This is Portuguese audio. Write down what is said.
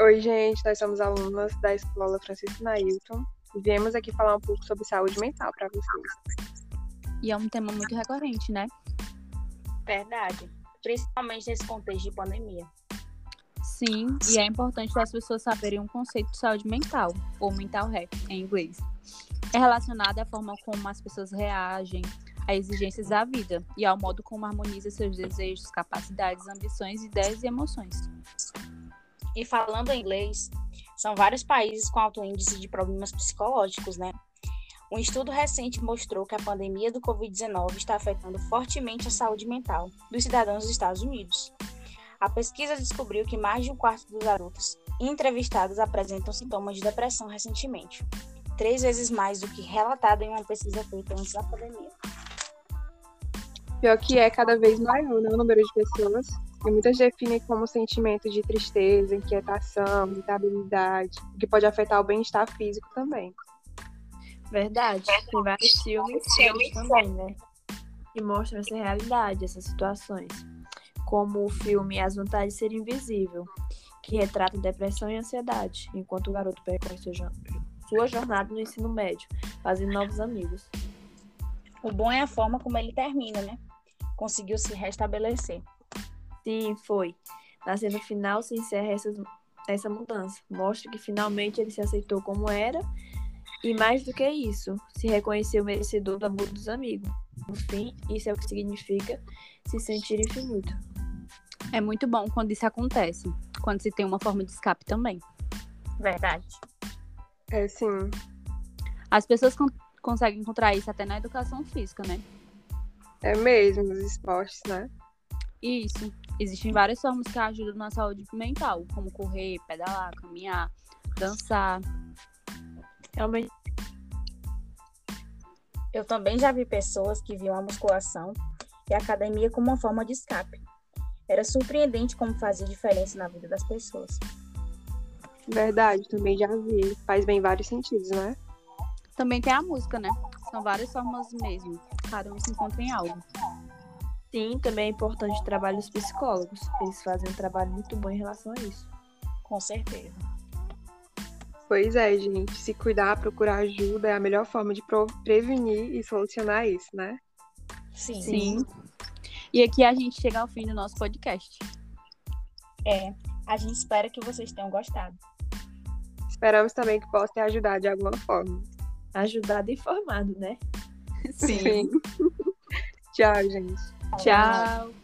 Oi, gente, nós somos alunas da Escola Francisco Nailton e viemos aqui falar um pouco sobre saúde mental para vocês. E é um tema muito recorrente, né? Verdade. Principalmente nesse contexto de pandemia. Sim, e é importante as pessoas saberem um conceito de saúde mental, ou mental health em inglês. É relacionado à forma como as pessoas reagem a exigências da vida e ao modo como harmoniza seus desejos, capacidades, ambições, ideias e emoções. E falando em inglês, são vários países com alto índice de problemas psicológicos, né? Um estudo recente mostrou que a pandemia do Covid-19 está afetando fortemente a saúde mental dos cidadãos dos Estados Unidos. A pesquisa descobriu que mais de um quarto dos adultos entrevistados apresentam sintomas de depressão recentemente, três vezes mais do que relatado em uma pesquisa feita antes da pandemia. Pior que é cada vez maior né, o número de pessoas, e muitas definem como sentimento de tristeza, inquietação, irritabilidade, que pode afetar o bem-estar físico também. Verdade. Tem vários filmes, filmes também, né? Que mostram essa realidade, essas situações. Como o filme As Vantagens de Ser Invisível, que retrata depressão e ansiedade, enquanto o garoto percorre sua jornada no ensino médio, fazendo novos amigos. O bom é a forma como ele termina, né? Conseguiu se restabelecer. Sim, foi. Na cena final se encerra essa, essa mudança. Mostra que finalmente ele se aceitou como era e mais do que isso, se reconheceu merecedor do amor dos amigos. No fim, isso é o que significa se sentir infinito. É muito bom quando isso acontece, quando se tem uma forma de escape também. Verdade. É sim. As pessoas con conseguem encontrar isso até na educação física, né? É mesmo, nos esportes, né? Isso. Existem várias formas que ajudam na saúde mental, como correr, pedalar, caminhar, dançar, Realmente. Eu também já vi pessoas que viam a musculação e a academia como uma forma de escape. Era surpreendente como fazia diferença na vida das pessoas. Verdade, também já vi. Faz bem vários sentidos, né? Também tem a música, né? São várias formas mesmo. Cada um se encontra em algo. Sim, também é importante o trabalho dos psicólogos. Eles fazem um trabalho muito bom em relação a isso. Com certeza. Pois é, gente. Se cuidar, procurar ajuda é a melhor forma de prevenir e solucionar isso, né? Sim. Sim. E aqui a gente chega ao fim do nosso podcast. É. A gente espera que vocês tenham gostado. Esperamos também que possa ter ajudado de alguma forma. Ajudado e informado, né? Sim. Tchau, gente. Tchau.